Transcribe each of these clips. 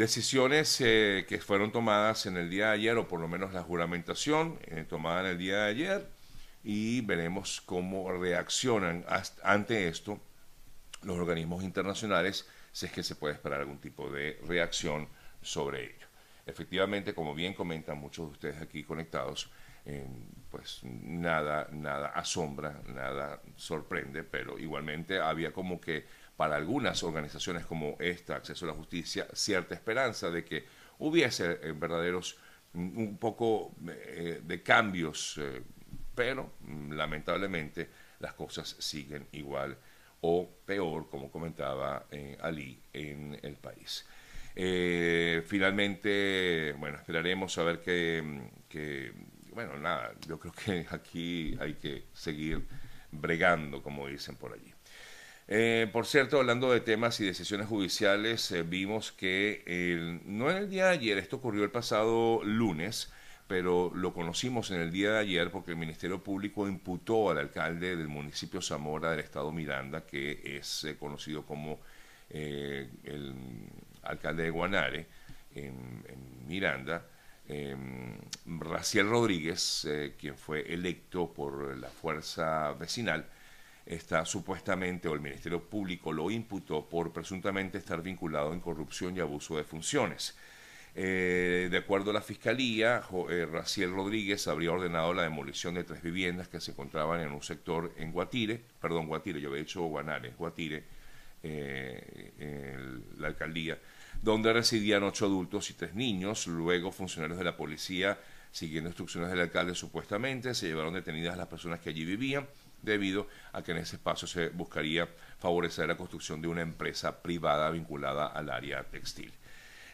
Decisiones eh, que fueron tomadas en el día de ayer, o por lo menos la juramentación eh, tomada en el día de ayer, y veremos cómo reaccionan ante esto los organismos internacionales, si es que se puede esperar algún tipo de reacción sobre ello. Efectivamente, como bien comentan muchos de ustedes aquí conectados, pues nada, nada asombra, nada sorprende, pero igualmente había como que para algunas organizaciones como esta, Acceso a la Justicia, cierta esperanza de que hubiese eh, verdaderos mm, un poco eh, de cambios, eh, pero mm, lamentablemente las cosas siguen igual o peor, como comentaba Ali, en el país. finalmente, bueno, esperaremos a ver que, que, bueno, nada, yo creo que aquí hay que seguir bregando, como dicen por allí. Eh, por cierto, hablando de temas y decisiones judiciales, eh, vimos que no en el día de ayer, esto ocurrió el pasado lunes, pero lo conocimos en el día de ayer porque el Ministerio Público imputó al alcalde del municipio Zamora del estado Miranda, que es eh, conocido como el alcalde de Guanare, en, Miranda, em, Raciel Rodríguez, quien fue electo por la fuerza vecinal, está supuestamente, o el Ministerio Público lo imputó por presuntamente estar vinculado en corrupción y abuso de funciones. Eh, de acuerdo a la Fiscalía, eh, Raciel Rodríguez habría ordenado la demolición de tres viviendas que se encontraban en un sector en Guatire, perdón, Guatire, yo había dicho Guanare, Guatire, eh, la alcaldía, donde residían ocho adultos y tres niños. Luego, funcionarios de la policía, siguiendo instrucciones del alcalde supuestamente, se llevaron detenidas las personas que allí vivían debido a que en ese espacio se buscaría favorecer la construcción de una empresa privada vinculada al área textil.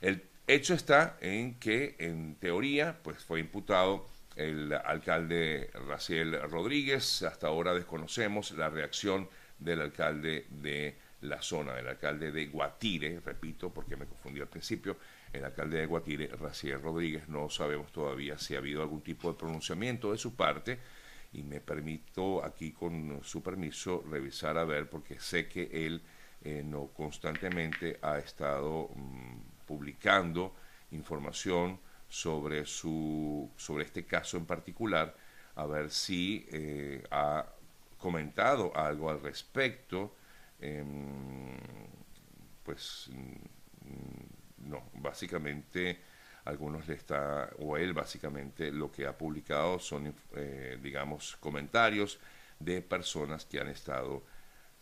El hecho está en que, en teoría, pues fue imputado el alcalde Raciel Rodríguez. Hasta ahora desconocemos la reacción del alcalde de la zona, del alcalde de Guatire, repito, porque me confundí al principio, el alcalde de Guatire, Raciel Rodríguez, no sabemos todavía si ha habido algún tipo de pronunciamiento de su parte y me permito aquí con su permiso revisar a ver porque sé que él eh, no constantemente ha estado mm, publicando información sobre su sobre este caso en particular a ver si eh, ha comentado algo al respecto em, pues mm, no básicamente algunos le está, o él básicamente lo que ha publicado son, eh, digamos, comentarios de personas que han estado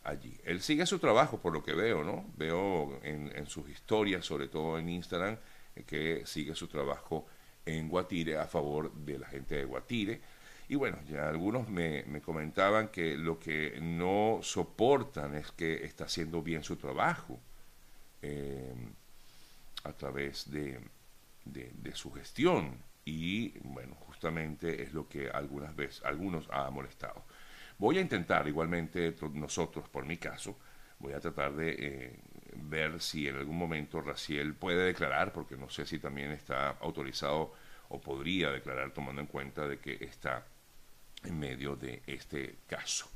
allí. Él sigue su trabajo, por lo que veo, ¿no? Veo en, sus historias, sobre todo en Instagram, eh, que sigue su trabajo en Guatire a favor de la gente de Guatire. Y bueno, ya algunos me, comentaban que lo que no soportan es que está haciendo bien su trabajo eh, a través de, de, su gestión y bueno, justamente es lo que algunas veces, algunos ha molestado. Voy a intentar igualmente nosotros, por mi caso, voy a tratar de eh, ver si en algún momento Raciel puede declarar, porque no sé si también está autorizado o podría declarar tomando en cuenta de que está en medio de este caso.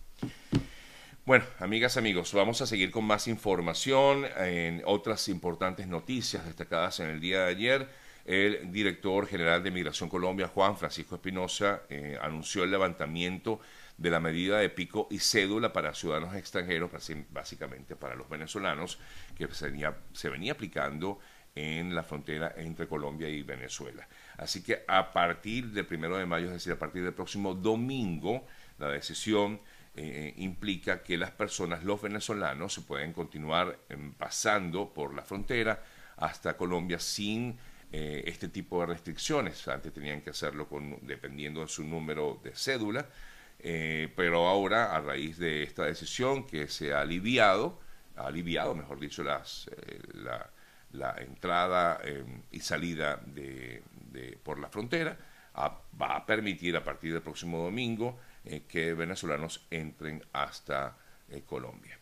Bueno, amigas, amigos, vamos a seguir con más información en otras importantes noticias destacadas en el día de ayer. El director general de Migración Colombia, Juan Francisco Espinosa, eh, anunció el levantamiento de la medida de pico y cédula para ciudadanos extranjeros, básicamente para los venezolanos, que se venía, aplicando en la frontera entre Colombia y Venezuela. Así que a partir del primero de mayo, es decir, a partir del próximo domingo, la decisión eh, implica que las personas, los venezolanos, se pueden continuar em, pasando por la frontera hasta Colombia sin eh, este tipo de restricciones. Antes tenían que hacerlo con, dependiendo de su número de cédula, eh, pero ahora a raíz de esta decisión que se ha aliviado, ha aliviado, mejor dicho, las, eh, la, entrada y salida de, por la frontera, va a permitir a partir del próximo domingo que venezolanos entren hasta Colombia.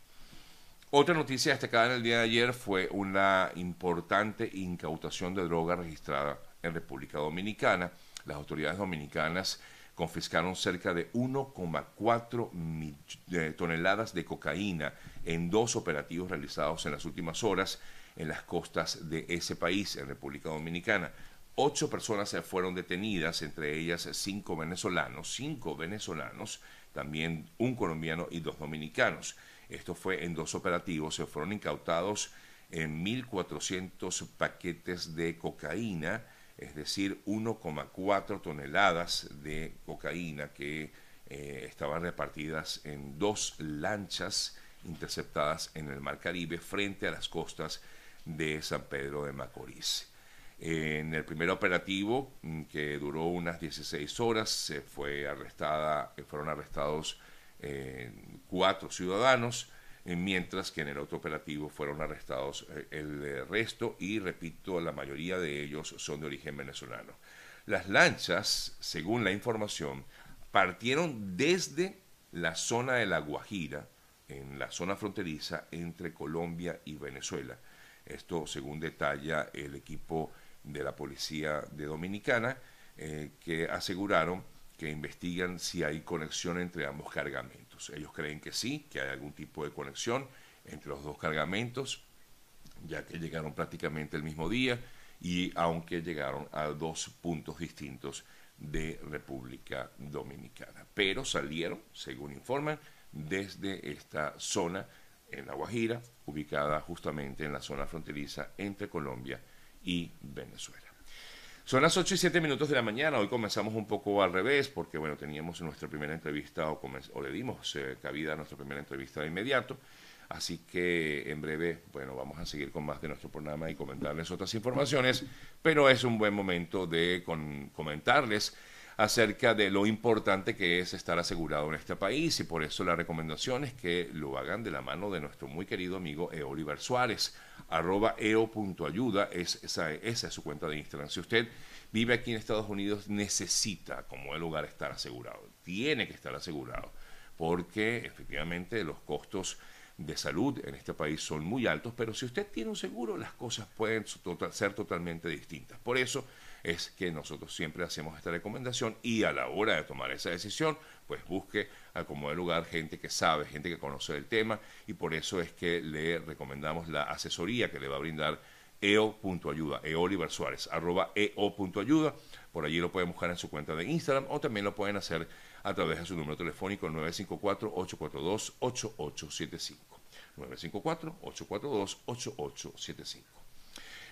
Otra noticia destacada en el día de ayer fue una importante incautación de droga registrada en República Dominicana. Las autoridades dominicanas confiscaron cerca de 1,4 toneladas de cocaína en dos operativos realizados en las últimas horas en las costas de ese país, en República Dominicana. Ocho personas fueron detenidas, entre ellas cinco venezolanos, cinco venezolanos, también un colombiano y dos dominicanos. Esto fue en dos operativos, se fueron incautados en 1.400 paquetes de cocaína, es decir, 1,4 toneladas de cocaína que eh, estaban repartidas en dos lanchas interceptadas en el Mar Caribe frente a las costas de San Pedro de Macorís. En el primer operativo, mm, que duró unas 16 horas, se fue arrestada, fueron arrestados cuatro ciudadanos, eh, mientras que en el otro operativo fueron arrestados el resto y, repito, la mayoría de ellos son de origen venezolano. Las lanchas, según la información, partieron desde la zona de La Guajira, en la zona fronteriza entre Colombia y Venezuela. Esto según detalla el equipo de la Policía de Dominicana, eh, que aseguraron que investigan si hay conexión entre ambos cargamentos. Ellos creen que sí, que hay algún tipo de conexión entre los dos cargamentos, ya que llegaron prácticamente el mismo día y aunque llegaron a dos puntos distintos de República Dominicana. Pero salieron, según informan, desde esta zona en La Guajira, ubicada justamente en la zona fronteriza entre Colombia y Venezuela. Son las 8 y 7 minutos de la mañana. Hoy comenzamos un poco al revés porque, bueno, teníamos nuestra primera entrevista o, o le dimos eh, cabida a nuestra primera entrevista de inmediato. Así que en breve, bueno, vamos a seguir con más de nuestro programa y comentarles otras informaciones, pero es un buen momento de comentarles acerca de lo importante que es estar asegurado en este país y por eso la recomendación es que lo hagan de la mano de nuestro muy querido amigo Eoliver Suárez, arroba eo.ayuda, es, esa, esa es su cuenta de Instagram. Si usted vive aquí en Estados Unidos, necesita como el lugar estar asegurado, tiene que estar asegurado, porque efectivamente los costos de salud en este país son muy altos, pero si usted tiene un seguro, las cosas pueden ser totalmente distintas. Por eso es que nosotros siempre hacemos esta recomendación y a la hora de tomar esa decisión, pues busque como el lugar gente que sabe, gente que conoce el tema y por eso es que le recomendamos la asesoría que le va a brindar eo.ayuda, e Oliver Suárez, arroba eo.ayuda, por allí lo pueden buscar en su cuenta de Instagram o también lo pueden hacer a través de su número telefónico 954-842-8875. 954-842-8875.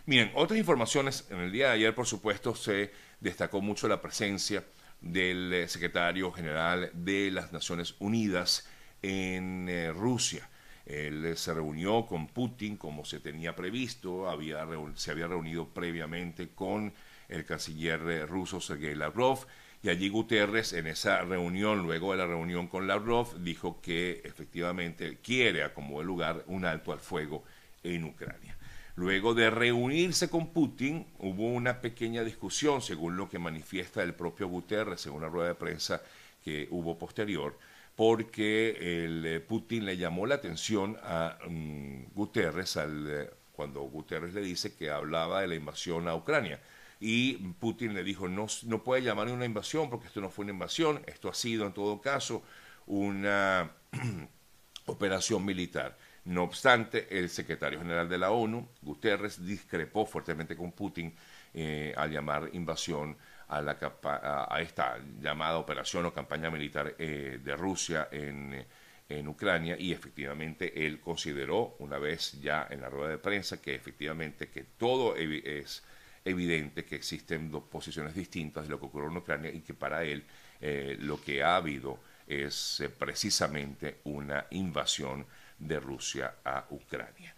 Miren, otras informaciones. En el día de ayer, por supuesto, se destacó mucho la presencia del eh, secretario general de las Naciones Unidas en eh, Rusia. Él eh, se reunió con Putin como se tenía previsto, había, se había reunido previamente con el canciller ruso Sergei Lavrov y allí Guterres, en esa reunión, luego de la reunión con Lavrov, dijo que efectivamente quiere, a como el lugar, un alto al fuego en Ucrania. Luego de reunirse con Putin, hubo una pequeña discusión, según lo que manifiesta el propio Guterres en una rueda de prensa que hubo posterior, porque el eh, Putin le llamó la atención a mm, Guterres al, eh, cuando Guterres le dice que hablaba de la invasión a Ucrania y Putin le dijo, no, puede llamar una invasión porque esto no fue una invasión, esto ha sido en todo caso una operación militar. No obstante, el secretario general de la ONU, Guterres, discrepó fuertemente con Putin eh, al llamar invasión a, la, a, esta llamada operación o campaña militar eh, de Rusia en, en Ucrania. Y efectivamente él consideró una vez ya en la rueda de prensa que efectivamente que todo es evidente que existen dos posiciones distintas de lo que ocurrió en Ucrania y que para él eh, lo que ha habido es eh, precisamente una invasión de Rusia a Ucrania.